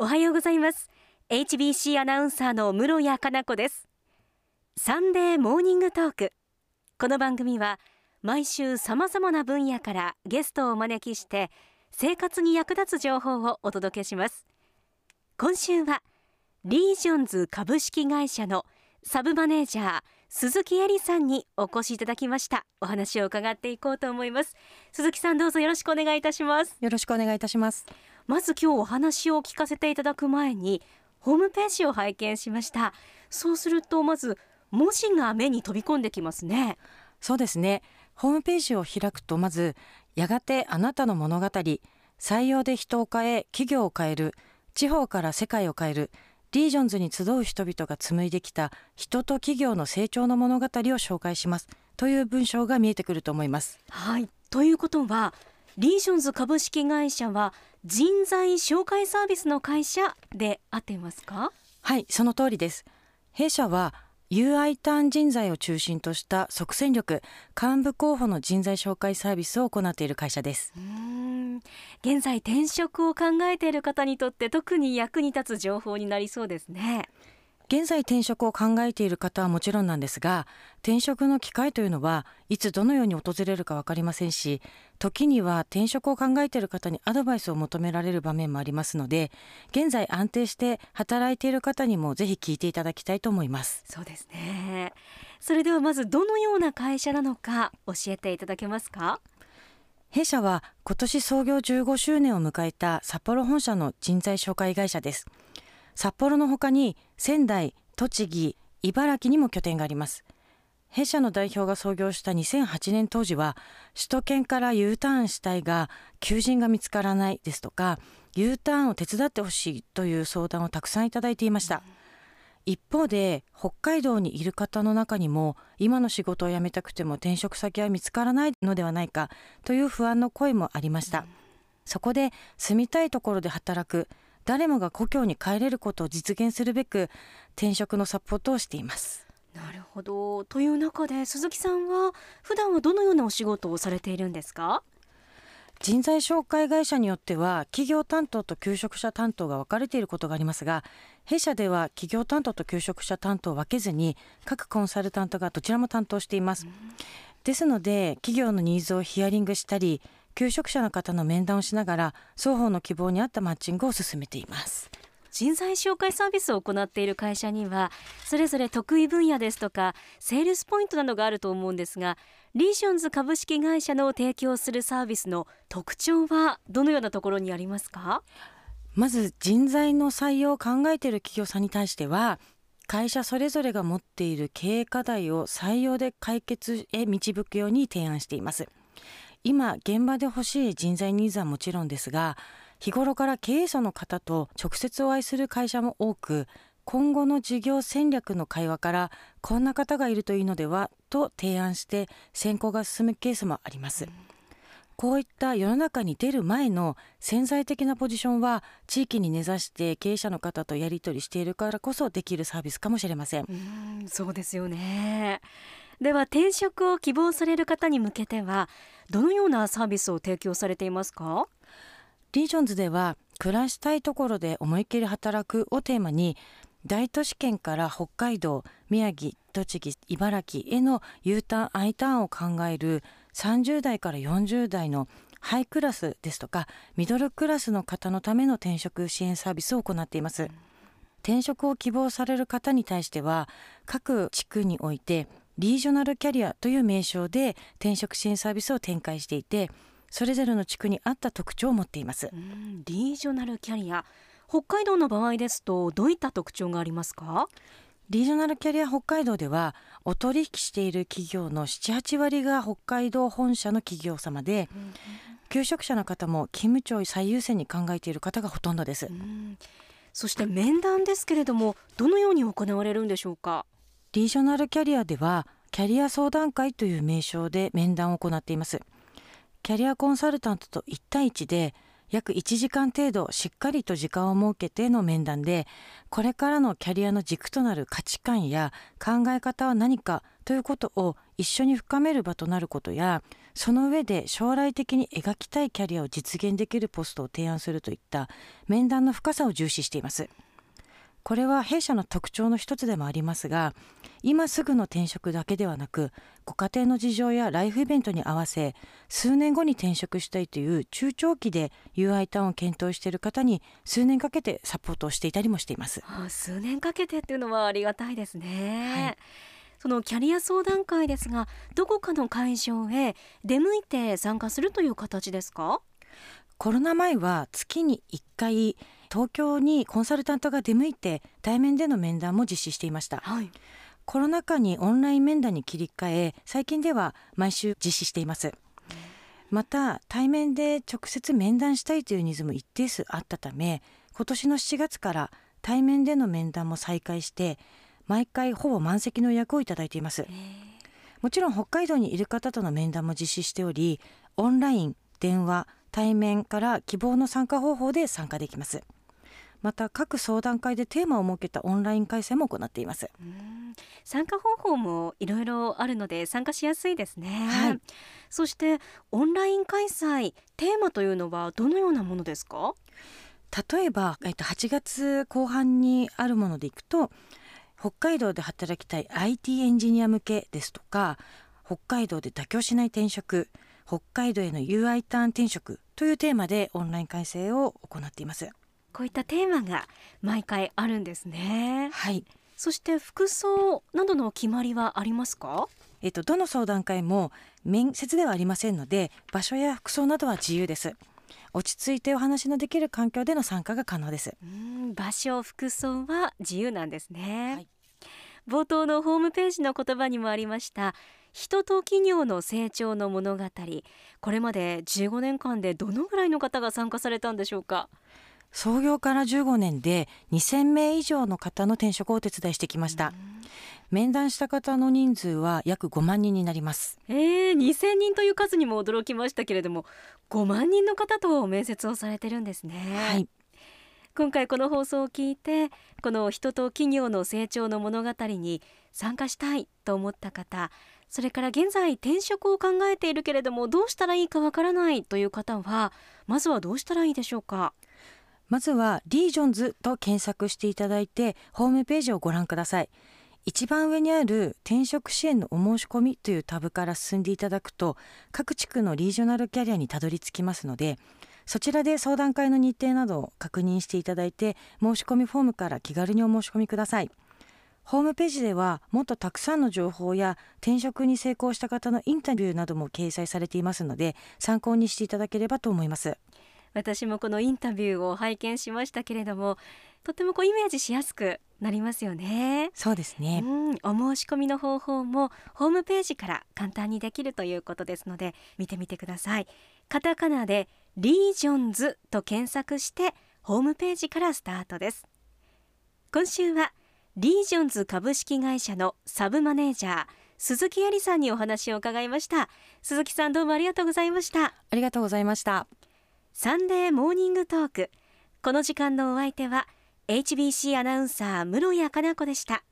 おはようございます。HBC アナウンサーの室谷香奈子です。サンデーモーニングトーク。この番組は毎週様々な分野からゲストをお招きして生活に役立つ情報をお届けします。今週はリージョンズ株式会社のサブマネージャー鈴木恵里さんにお越しいただきました。お話を伺っていこうと思います。鈴木さんどうぞよろしくお願いいたします。よろしくお願いいたします。まず今日お話を聞かせていただく前にホームページを拝見しました。そうするとまず文字が目に飛び込んできますね。そうですね。ホームページを開くとまずやがてあなたの物語採用で人を変え企業を変える地方から世界を変えるリージョンズに集う人々が紡いできた人と企業の成長の物語を紹介します。という文章が見えてくると思います。はい。ということはリージョンズ株式会社は人材紹介サービスの会社で合っていますか？はいその通りです。弊社は UI ターン人材を中心とした即戦力幹部候補の人材紹介サービスを行っている会社です。うん。現在転職を考えている方にとって特に役に立つ情報になりそうですね現在転職を考えている方はもちろんなんですが転職の機会というのはいつどのように訪れるか分かりませんし時には転職を考えている方にアドバイスを求められる場面もありますので現在安定して働いている方にもぜひ聞いていただきたいと思います。そうですね。それではまずどのような会社なのか教えていただけますか？弊社は今年創業15周年を迎えた札幌本社の人材紹介会社です札幌のほかに仙台、栃木、茨城にも拠点があります。弊社の代表が創業した2008年当時は首都圏から U ターンしたいが求人が見つからないですとか U ターンを手伝ってほしいという相談をたくさんいただいていました。一方で北海道にいる方の中にも今の仕事を辞めたくても転職先は見つからないのではないかという不安の声もありました。そこで住みたいところで働く誰もが故郷に帰れることを実現するべく転職のサポートをしています。なるほど。という中で鈴木さんは普段はどのようなお仕事をされているんですか？人材紹介会社によっては企業担当と求職者担当が分かれていることがありますが弊社では企業担当と求職者担当を分けずに各コンサルタントがどちらも担当しています、ですので企業のニーズをヒアリングしたり求職者の方の面談をしながら双方の希望に合ったマッチングを進めています。人材紹介サービスを行っている会社にはそれぞれ得意分野ですとかセールスポイントなどがあると思うんですがリージョンズ株式会社の提供するサービスの特徴はどのようなところにありますか？まず人材の採用を考えている企業さんに対しては会社それぞれが持っている経営課題を採用で解決へ導くように提案しています今現場で欲しい人材ニーズはもちろんですが日頃から経営者の方と直接お会いする会社も多く今後の事業戦略の会話からこんな方がいるといいのではと提案して選考が進むケースもあります。こういった世の中に出る前の潜在的なポジションは地域に根ざして経営者の方とやり取りしているからこそできるサービスかもしれません。うんそうですよね。では転職を希望される方に向けてはどのようなサービスを提供されていますか？リージョンズでは暮らしたいところで思いっきり働くをテーマに大都市圏から北海道宮城栃木茨城への U ターン I ターンを考える30代から40代のハイクラスですとかミドルクラスの方のための転職支援サービスを行っています。転職を希望される方に対しては各地区においてリージョナルキャリアという名称で転職支援サービスを展開していてそれぞれの地区に合った特徴を持っています。リージョナルキャリア北海道の場合ですとどういった特徴がありますか？リージョナルキャリア北海道ではお取引している企業の78割が北海道本社の企業様で、うん、求職者の方も勤務庁最優先に考えている方がほとんどです、うん、そして面談ですけれどもどのように行われるんでしょうか？リージョナルキャリアではキャリア相談会という名称で面談を行っています。キャリアコンサルタントと1対1で約1時間程度しっかりと時間を設けての面談でこれからのキャリアの軸となる価値観や考え方は何かということを一緒に深める場となることやその上で将来的に描きたいキャリアを実現できるポストを提案するといった面談の深さを重視しています。これは弊社の特徴の一つでもありますが今すぐの転職だけではなくご家庭の事情やライフイベントに合わせ数年後に転職したいという中長期で UI ターンを検討している方に数年かけてサポートをしていたりもしています。あ数年かけてっていうのはありがたいですね、はい。そのキャリア相談会ですがどこかの会場へ出向いて参加するという形ですか？コロナ前は月に1回東京にコンサルタントが出向いて対面での面談も実施していました。はいコロナ禍にオンライン面談に切り替え最近では毎週実施しています。また対面で直接面談したいというニーズも一定数あったため今年の7月から対面での面談も再開して毎回ほぼ満席の予約をいただいています。もちろん北海道にいる方との面談も実施しておりオンライン電話対面から希望の参加方法で参加できますまた各相談会でテーマを設けたオンライン開催も行っています。うん。参加方法もいろいろあるので参加しやすいですね、はい。そしてオンライン開催テーマというのはどのようなものですか？例えば、えっと、8月後半にあるものでいくと北海道で働きたい IT エンジニア向けですとか北海道で妥協しない転職北海道への UI ターン転職というテーマでオンライン開催を行っていますこういったテーマが毎回あるんですね。はい。そして服装などの決まりはありますか？えっと、どの相談会も面接ではありませんので場所や服装などは自由です。落ち着いてお話のできる環境での参加が可能です。うん場所服装は自由なんですね、はい。冒頭のホームページの言葉にもありました人と企業の成長の物語。これまで15年間でどのぐらいの方が参加されたんでしょうか？創業から15年で2000名以上の方の転職をお手伝いしてきました。面談した方の人数は約5万人になります。えー、2000人という数にも驚きましたけれども5万人の方と面接をされてるんですね、はい。今回この放送を聞いてこの人と企業の成長の物語に参加したいと思った方それから現在転職を考えているけれどもどうしたらいいかわからないという方はまずはどうしたらいいでしょうか？まずはリージョンズと検索していただいてホームページをご覧ください。一番上にある転職支援のお申し込みというタブから進んでいただくと各地区のリージョナルキャリアにたどり着きますのでそちらで相談会の日程などを確認していただいて申し込みフォームから気軽にお申し込みください。ホームページではもっとたくさんの情報や転職に成功した方のインタビューなども掲載されていますので参考にしていただければと思います。私もこのインタビューを拝見しましたけれどもとてもこうイメージしやすくなりますよね。そうですね。うん、お申し込みの方法もホームページから簡単にできるということですので見てみてください。カタカナでリージョンズと検索してホームページからスタートです。今週はリージョンズ株式会社のサブマネージャー鈴木恵里さんにお話を伺いました。鈴木さんどうもありがとうございました。ありがとうございましたサンデーモーニングトーク。この時間のお相手は HBC アナウンサー室谷かな子でした。